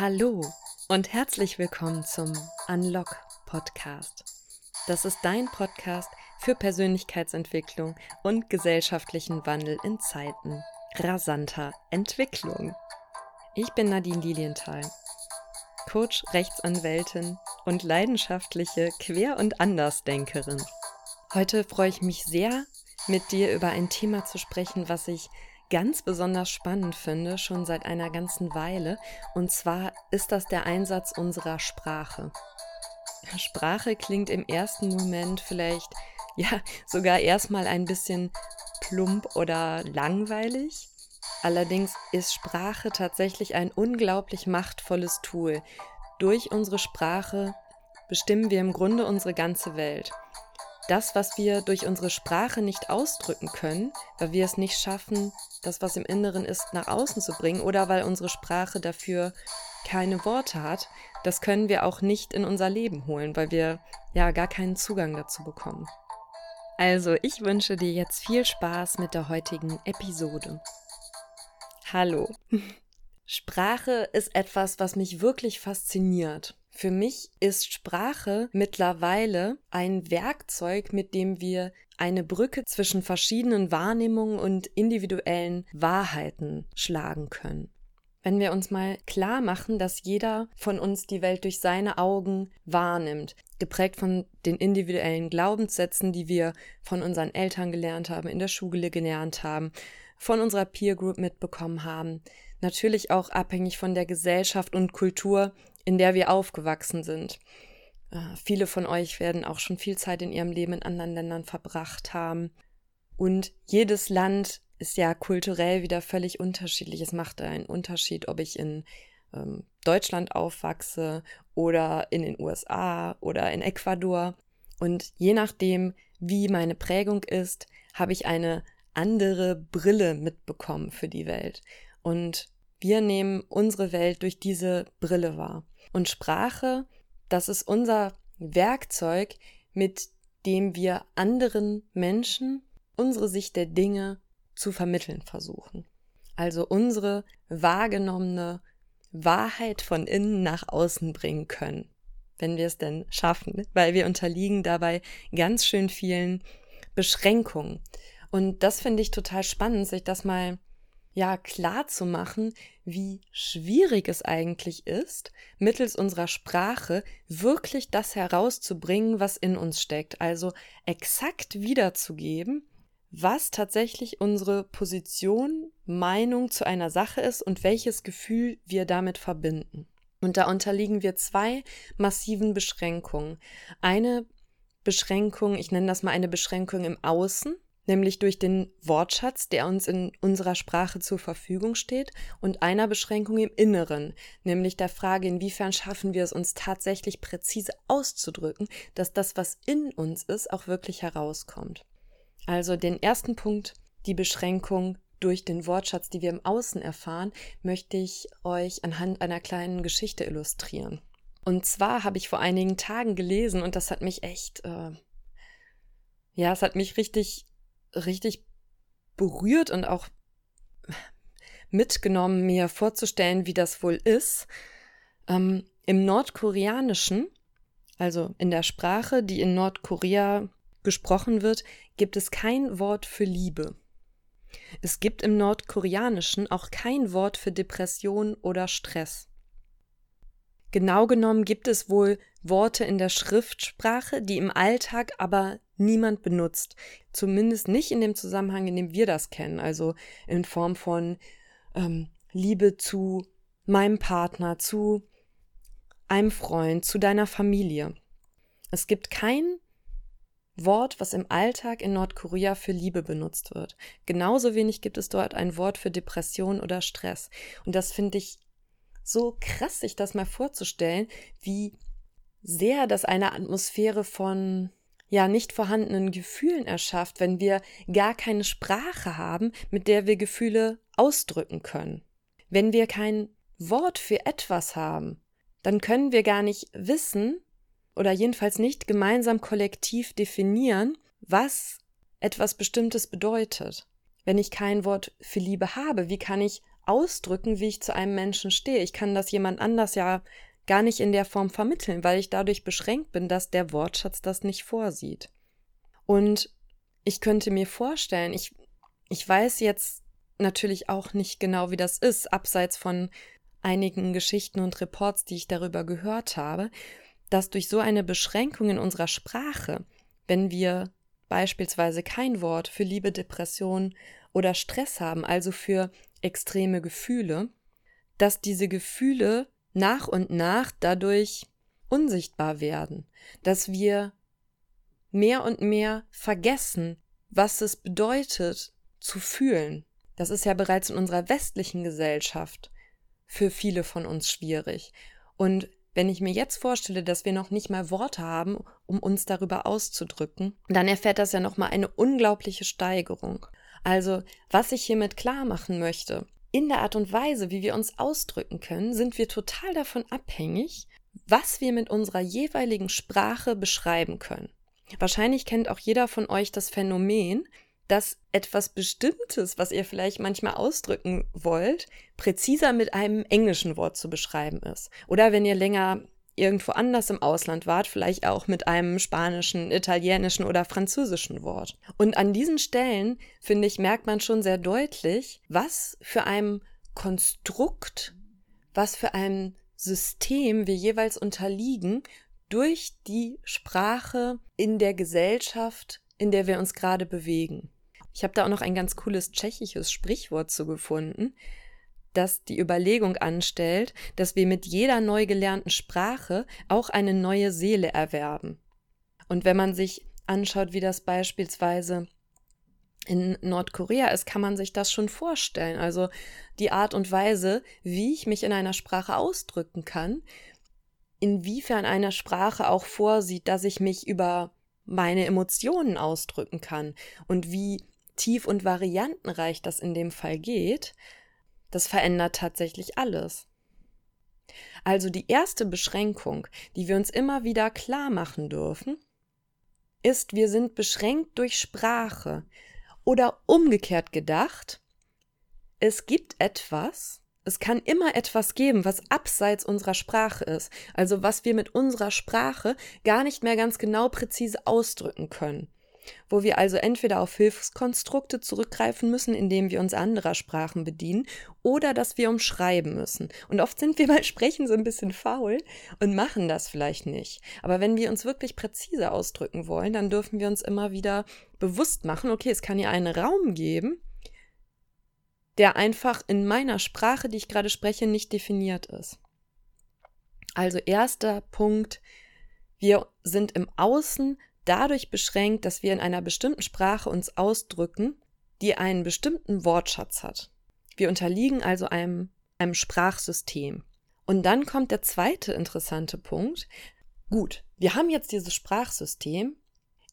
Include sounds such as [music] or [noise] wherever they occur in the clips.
Hallo und herzlich willkommen zum Unlock Podcast. Das ist dein Podcast für Persönlichkeitsentwicklung und gesellschaftlichen Wandel in Zeiten rasanter Entwicklung. Ich bin Nadine Lilienthal, Coach, Rechtsanwältin und leidenschaftliche Quer- und Andersdenkerin. Heute freue ich mich sehr, mit dir über ein Thema zu sprechen, was ich ganz besonders spannend finde, schon seit einer ganzen Weile. Und zwar ist das der Einsatz unserer Sprache. Sprache klingt im ersten Moment vielleicht [laughs] ja sogar erstmal ein bisschen plump oder langweilig. Allerdings ist Sprache tatsächlich ein unglaublich machtvolles Tool. Durch unsere Sprache bestimmen wir im Grunde unsere ganze Welt das, was wir durch unsere Sprache nicht ausdrücken können, weil wir es nicht schaffen, das, was im Inneren ist, nach außen zu bringen oder weil unsere Sprache dafür keine Worte hat, das können wir auch nicht in unser Leben holen, weil wir ja gar keinen Zugang dazu bekommen. Also, ich wünsche dir jetzt viel Spaß mit der heutigen Episode. Hallo. [laughs] Sprache ist etwas, was mich wirklich fasziniert. Für mich ist Sprache mittlerweile ein Werkzeug, mit dem wir eine Brücke zwischen verschiedenen Wahrnehmungen und individuellen Wahrheiten schlagen können. Wenn wir uns mal klar machen, dass jeder von uns die Welt durch seine Augen wahrnimmt, geprägt von den individuellen Glaubenssätzen, die wir von unseren Eltern gelernt haben, in der Schule gelernt haben, von unserer Peer Group mitbekommen haben, natürlich auch abhängig von der Gesellschaft und Kultur, in der wir aufgewachsen sind. Äh, viele von euch werden auch schon viel Zeit in ihrem Leben in anderen Ländern verbracht haben. Und jedes Land ist ja kulturell wieder völlig unterschiedlich. Es macht einen Unterschied, ob ich in ähm, Deutschland aufwachse oder in den USA oder in Ecuador. Und je nachdem, wie meine Prägung ist, habe ich eine andere Brille mitbekommen für die Welt. Und wir nehmen unsere Welt durch diese Brille wahr. Und Sprache, das ist unser Werkzeug, mit dem wir anderen Menschen unsere Sicht der Dinge zu vermitteln versuchen. Also unsere wahrgenommene Wahrheit von innen nach außen bringen können, wenn wir es denn schaffen, weil wir unterliegen dabei ganz schön vielen Beschränkungen. Und das finde ich total spannend, sich das mal ja klar zu machen, wie schwierig es eigentlich ist, mittels unserer Sprache wirklich das herauszubringen, was in uns steckt, also exakt wiederzugeben, was tatsächlich unsere Position, Meinung zu einer Sache ist und welches Gefühl wir damit verbinden. Und da unterliegen wir zwei massiven Beschränkungen. Eine Beschränkung, ich nenne das mal eine Beschränkung im Außen, nämlich durch den Wortschatz, der uns in unserer Sprache zur Verfügung steht, und einer Beschränkung im Inneren, nämlich der Frage, inwiefern schaffen wir es uns tatsächlich präzise auszudrücken, dass das, was in uns ist, auch wirklich herauskommt. Also den ersten Punkt, die Beschränkung durch den Wortschatz, die wir im Außen erfahren, möchte ich euch anhand einer kleinen Geschichte illustrieren. Und zwar habe ich vor einigen Tagen gelesen und das hat mich echt, äh, ja, es hat mich richtig richtig berührt und auch mitgenommen, mir vorzustellen, wie das wohl ist. Ähm, Im Nordkoreanischen, also in der Sprache, die in Nordkorea gesprochen wird, gibt es kein Wort für Liebe. Es gibt im Nordkoreanischen auch kein Wort für Depression oder Stress. Genau genommen gibt es wohl Worte in der Schriftsprache, die im Alltag aber niemand benutzt. Zumindest nicht in dem Zusammenhang, in dem wir das kennen. Also in Form von ähm, Liebe zu meinem Partner, zu einem Freund, zu deiner Familie. Es gibt kein Wort, was im Alltag in Nordkorea für Liebe benutzt wird. Genauso wenig gibt es dort ein Wort für Depression oder Stress. Und das finde ich so krass, sich das mal vorzustellen, wie sehr das eine Atmosphäre von ja nicht vorhandenen Gefühlen erschafft, wenn wir gar keine Sprache haben, mit der wir Gefühle ausdrücken können. Wenn wir kein Wort für etwas haben, dann können wir gar nicht wissen oder jedenfalls nicht gemeinsam kollektiv definieren, was etwas Bestimmtes bedeutet. Wenn ich kein Wort für Liebe habe, wie kann ich ausdrücken, wie ich zu einem Menschen stehe. Ich kann das jemand anders ja gar nicht in der Form vermitteln, weil ich dadurch beschränkt bin, dass der Wortschatz das nicht vorsieht. Und ich könnte mir vorstellen, ich, ich weiß jetzt natürlich auch nicht genau, wie das ist, abseits von einigen Geschichten und Reports, die ich darüber gehört habe, dass durch so eine Beschränkung in unserer Sprache, wenn wir beispielsweise kein Wort für Liebe, Depression oder Stress haben, also für extreme Gefühle, dass diese Gefühle nach und nach dadurch unsichtbar werden, dass wir mehr und mehr vergessen, was es bedeutet zu fühlen. Das ist ja bereits in unserer westlichen Gesellschaft für viele von uns schwierig. Und wenn ich mir jetzt vorstelle, dass wir noch nicht mal Worte haben, um uns darüber auszudrücken, dann erfährt das ja noch mal eine unglaubliche Steigerung. Also, was ich hiermit klar machen möchte, in der Art und Weise, wie wir uns ausdrücken können, sind wir total davon abhängig, was wir mit unserer jeweiligen Sprache beschreiben können. Wahrscheinlich kennt auch jeder von euch das Phänomen, dass etwas Bestimmtes, was ihr vielleicht manchmal ausdrücken wollt, präziser mit einem englischen Wort zu beschreiben ist. Oder wenn ihr länger irgendwo anders im Ausland wart, vielleicht auch mit einem spanischen, italienischen oder französischen Wort. Und an diesen Stellen, finde ich, merkt man schon sehr deutlich, was für ein Konstrukt, was für ein System wir jeweils unterliegen durch die Sprache in der Gesellschaft, in der wir uns gerade bewegen. Ich habe da auch noch ein ganz cooles tschechisches Sprichwort zu gefunden, das die Überlegung anstellt, dass wir mit jeder neu gelernten Sprache auch eine neue Seele erwerben. Und wenn man sich anschaut, wie das beispielsweise in Nordkorea ist, kann man sich das schon vorstellen. Also die Art und Weise, wie ich mich in einer Sprache ausdrücken kann, inwiefern eine Sprache auch vorsieht, dass ich mich über meine Emotionen ausdrücken kann und wie tief und variantenreich das in dem Fall geht, das verändert tatsächlich alles. Also die erste Beschränkung, die wir uns immer wieder klar machen dürfen, ist, wir sind beschränkt durch Sprache. Oder umgekehrt gedacht, es gibt etwas, es kann immer etwas geben, was abseits unserer Sprache ist, also was wir mit unserer Sprache gar nicht mehr ganz genau präzise ausdrücken können wo wir also entweder auf Hilfskonstrukte zurückgreifen müssen, indem wir uns anderer Sprachen bedienen, oder dass wir umschreiben müssen. Und oft sind wir beim Sprechen so ein bisschen faul und machen das vielleicht nicht. Aber wenn wir uns wirklich präzise ausdrücken wollen, dann dürfen wir uns immer wieder bewusst machen, okay, es kann hier einen Raum geben, der einfach in meiner Sprache, die ich gerade spreche, nicht definiert ist. Also erster Punkt, wir sind im Außen dadurch beschränkt, dass wir in einer bestimmten Sprache uns ausdrücken, die einen bestimmten Wortschatz hat. Wir unterliegen also einem, einem Sprachsystem. Und dann kommt der zweite interessante Punkt. Gut, wir haben jetzt dieses Sprachsystem.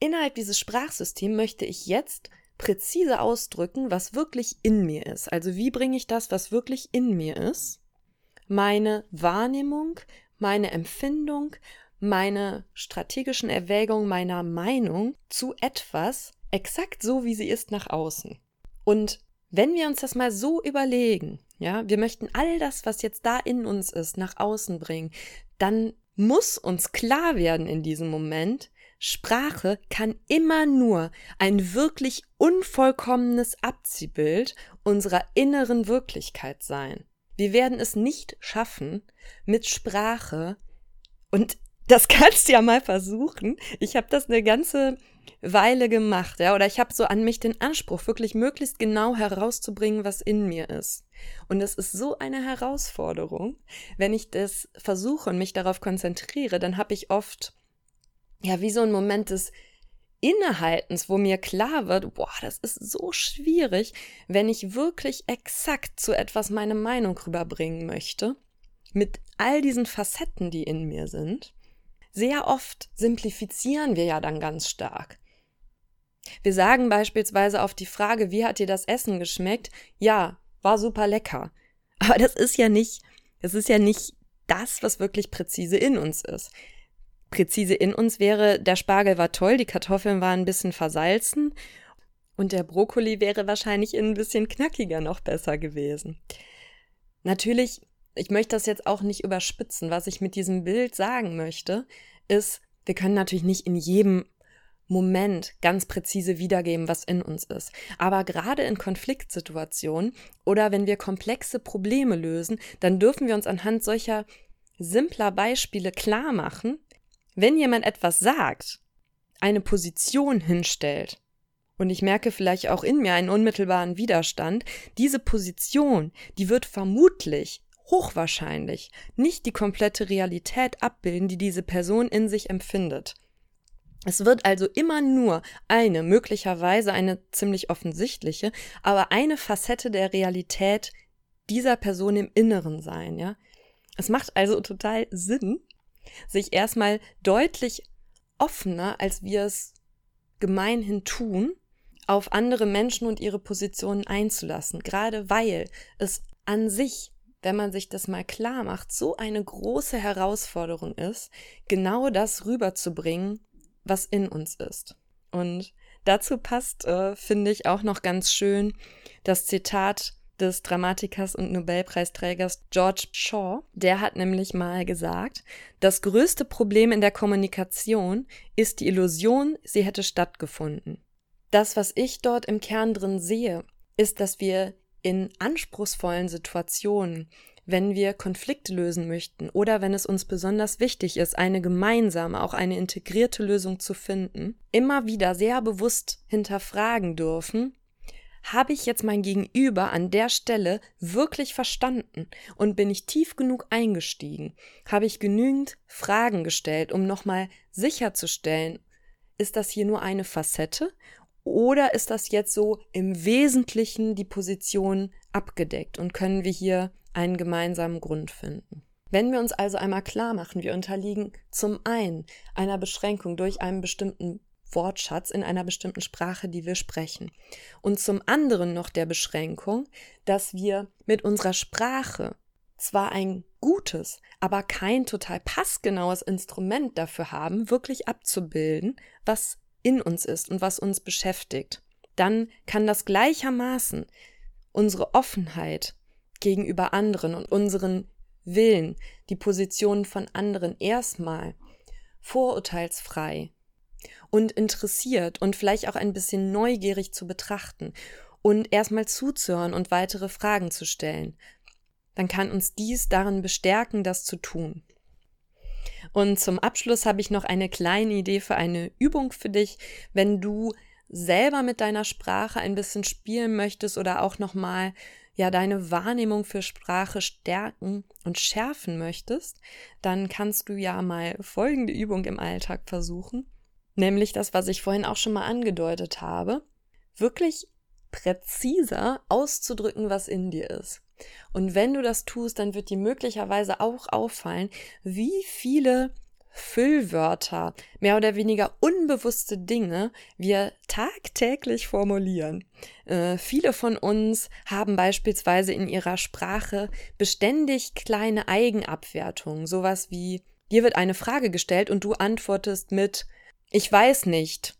Innerhalb dieses Sprachsystems möchte ich jetzt präzise ausdrücken, was wirklich in mir ist. Also wie bringe ich das, was wirklich in mir ist, meine Wahrnehmung, meine Empfindung meine strategischen Erwägungen meiner Meinung zu etwas exakt so, wie sie ist, nach außen. Und wenn wir uns das mal so überlegen, ja, wir möchten all das, was jetzt da in uns ist, nach außen bringen, dann muss uns klar werden in diesem Moment, Sprache kann immer nur ein wirklich unvollkommenes Abziehbild unserer inneren Wirklichkeit sein. Wir werden es nicht schaffen, mit Sprache und das kannst du ja mal versuchen. Ich habe das eine ganze Weile gemacht, ja, oder ich habe so an mich den Anspruch, wirklich möglichst genau herauszubringen, was in mir ist. Und es ist so eine Herausforderung. Wenn ich das versuche und mich darauf konzentriere, dann habe ich oft, ja, wie so ein Moment des Innehaltens, wo mir klar wird, boah, das ist so schwierig, wenn ich wirklich exakt zu etwas meine Meinung rüberbringen möchte, mit all diesen Facetten, die in mir sind. Sehr oft simplifizieren wir ja dann ganz stark. Wir sagen beispielsweise auf die Frage, wie hat dir das Essen geschmeckt? Ja, war super lecker. Aber das ist ja nicht, das ist ja nicht das, was wirklich präzise in uns ist. Präzise in uns wäre, der Spargel war toll, die Kartoffeln waren ein bisschen versalzen und der Brokkoli wäre wahrscheinlich ein bisschen knackiger noch besser gewesen. natürlich, ich möchte das jetzt auch nicht überspitzen. Was ich mit diesem Bild sagen möchte, ist, wir können natürlich nicht in jedem Moment ganz präzise wiedergeben, was in uns ist. Aber gerade in Konfliktsituationen oder wenn wir komplexe Probleme lösen, dann dürfen wir uns anhand solcher simpler Beispiele klar machen, wenn jemand etwas sagt, eine Position hinstellt, und ich merke vielleicht auch in mir einen unmittelbaren Widerstand, diese Position, die wird vermutlich, hochwahrscheinlich, nicht die komplette Realität abbilden, die diese Person in sich empfindet. Es wird also immer nur eine, möglicherweise eine ziemlich offensichtliche, aber eine Facette der Realität dieser Person im Inneren sein, ja. Es macht also total Sinn, sich erstmal deutlich offener, als wir es gemeinhin tun, auf andere Menschen und ihre Positionen einzulassen, gerade weil es an sich, wenn man sich das mal klar macht, so eine große Herausforderung ist, genau das rüberzubringen, was in uns ist. Und dazu passt, äh, finde ich, auch noch ganz schön das Zitat des Dramatikers und Nobelpreisträgers George Shaw. Der hat nämlich mal gesagt, das größte Problem in der Kommunikation ist die Illusion, sie hätte stattgefunden. Das, was ich dort im Kern drin sehe, ist, dass wir in anspruchsvollen Situationen wenn wir Konflikte lösen möchten oder wenn es uns besonders wichtig ist, eine gemeinsame, auch eine integrierte Lösung zu finden, immer wieder sehr bewusst hinterfragen dürfen, habe ich jetzt mein Gegenüber an der Stelle wirklich verstanden und bin ich tief genug eingestiegen? Habe ich genügend Fragen gestellt, um nochmal sicherzustellen, ist das hier nur eine Facette oder ist das jetzt so im Wesentlichen die Position abgedeckt und können wir hier einen gemeinsamen Grund finden. Wenn wir uns also einmal klar machen, wir unterliegen zum einen einer Beschränkung durch einen bestimmten Wortschatz in einer bestimmten Sprache, die wir sprechen. Und zum anderen noch der Beschränkung, dass wir mit unserer Sprache zwar ein gutes, aber kein total passgenaues Instrument dafür haben, wirklich abzubilden, was in uns ist und was uns beschäftigt. Dann kann das gleichermaßen unsere Offenheit gegenüber anderen und unseren Willen, die Positionen von anderen erstmal vorurteilsfrei und interessiert und vielleicht auch ein bisschen neugierig zu betrachten und erstmal zuzuhören und weitere Fragen zu stellen, dann kann uns dies darin bestärken, das zu tun. Und zum Abschluss habe ich noch eine kleine Idee für eine Übung für dich, wenn du selber mit deiner Sprache ein bisschen spielen möchtest oder auch nochmal ja deine Wahrnehmung für Sprache stärken und schärfen möchtest, dann kannst du ja mal folgende Übung im Alltag versuchen, nämlich das, was ich vorhin auch schon mal angedeutet habe, wirklich präziser auszudrücken, was in dir ist. Und wenn du das tust, dann wird dir möglicherweise auch auffallen, wie viele Füllwörter, mehr oder weniger unbewusste Dinge wir tagtäglich formulieren. Äh, viele von uns haben beispielsweise in ihrer Sprache beständig kleine Eigenabwertungen, sowas wie dir wird eine Frage gestellt und du antwortest mit ich weiß nicht,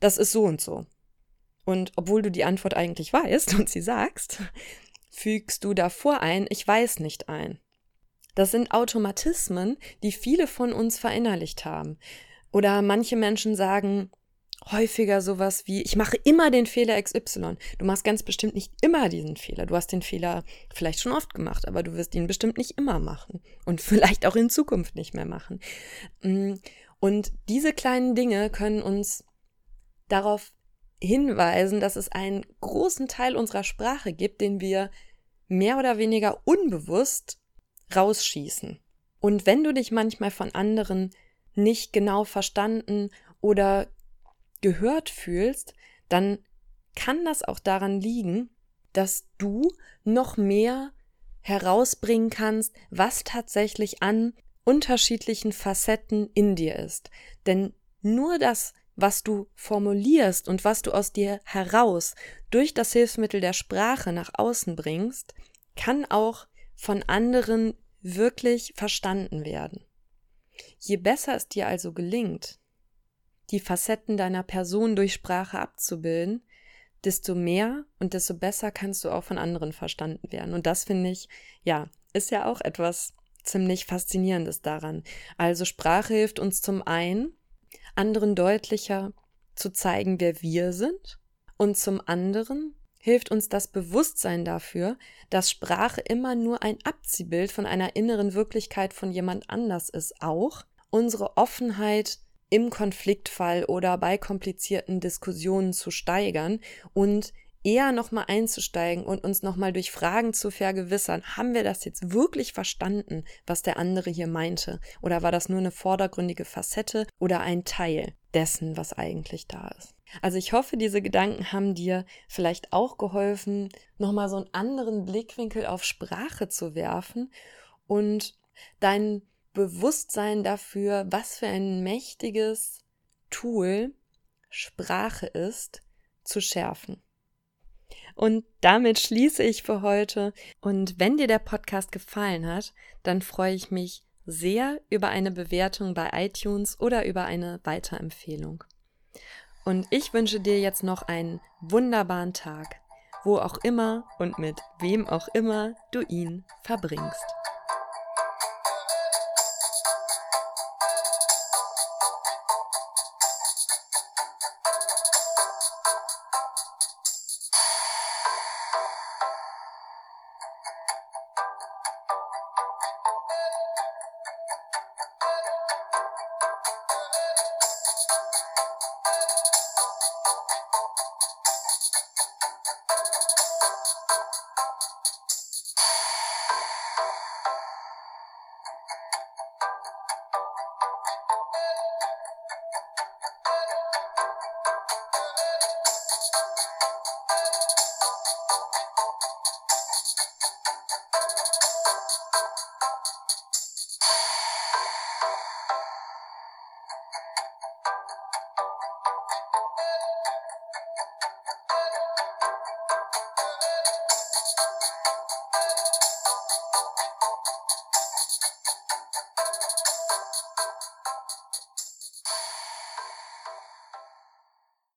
das ist so und so. Und obwohl du die Antwort eigentlich weißt [laughs] und sie sagst, fügst du davor ein ich weiß nicht ein. Das sind Automatismen, die viele von uns verinnerlicht haben. Oder manche Menschen sagen häufiger sowas wie, ich mache immer den Fehler XY. Du machst ganz bestimmt nicht immer diesen Fehler. Du hast den Fehler vielleicht schon oft gemacht, aber du wirst ihn bestimmt nicht immer machen. Und [laughs] vielleicht auch in Zukunft nicht mehr machen. Mm, und diese kleinen Dinge können uns darauf hinweisen, dass es einen großen Teil unserer Sprache gibt, den wir mehr oder weniger unbewusst rausschießen. Und wenn du dich manchmal von anderen nicht genau verstanden oder gehört fühlst, dann kann das auch daran liegen, dass du noch mehr herausbringen kannst, was tatsächlich an unterschiedlichen Facetten in dir ist. Denn nur das, was du formulierst und was du aus dir heraus durch das Hilfsmittel der Sprache nach außen bringst, kann auch von anderen wirklich verstanden werden. Je besser es dir also gelingt, die Facetten deiner Person durch Sprache abzubilden, desto mehr und desto besser kannst du auch von anderen verstanden werden. Und das finde ich, ja, ist ja auch etwas ziemlich Faszinierendes daran. Also Sprache hilft uns zum einen, anderen deutlicher zu zeigen, wer wir sind, und zum anderen hilft uns das Bewusstsein dafür, dass Sprache immer nur ein Abziehbild von einer inneren Wirklichkeit von jemand anders ist, auch unsere Offenheit im Konfliktfall oder bei komplizierten Diskussionen zu steigern und eher nochmal einzusteigen und uns nochmal durch Fragen zu vergewissern, haben wir das jetzt wirklich verstanden, was der andere hier meinte? Oder war das nur eine vordergründige Facette oder ein Teil dessen, was eigentlich da ist? Also ich hoffe, diese Gedanken haben dir vielleicht auch geholfen, nochmal so einen anderen Blickwinkel auf Sprache zu werfen und dein Bewusstsein dafür, was für ein mächtiges Tool Sprache ist, zu schärfen. Und damit schließe ich für heute. Und wenn dir der Podcast gefallen hat, dann freue ich mich sehr über eine Bewertung bei iTunes oder über eine Weiterempfehlung. Und ich wünsche dir jetzt noch einen wunderbaren Tag, wo auch immer und mit wem auch immer du ihn verbringst.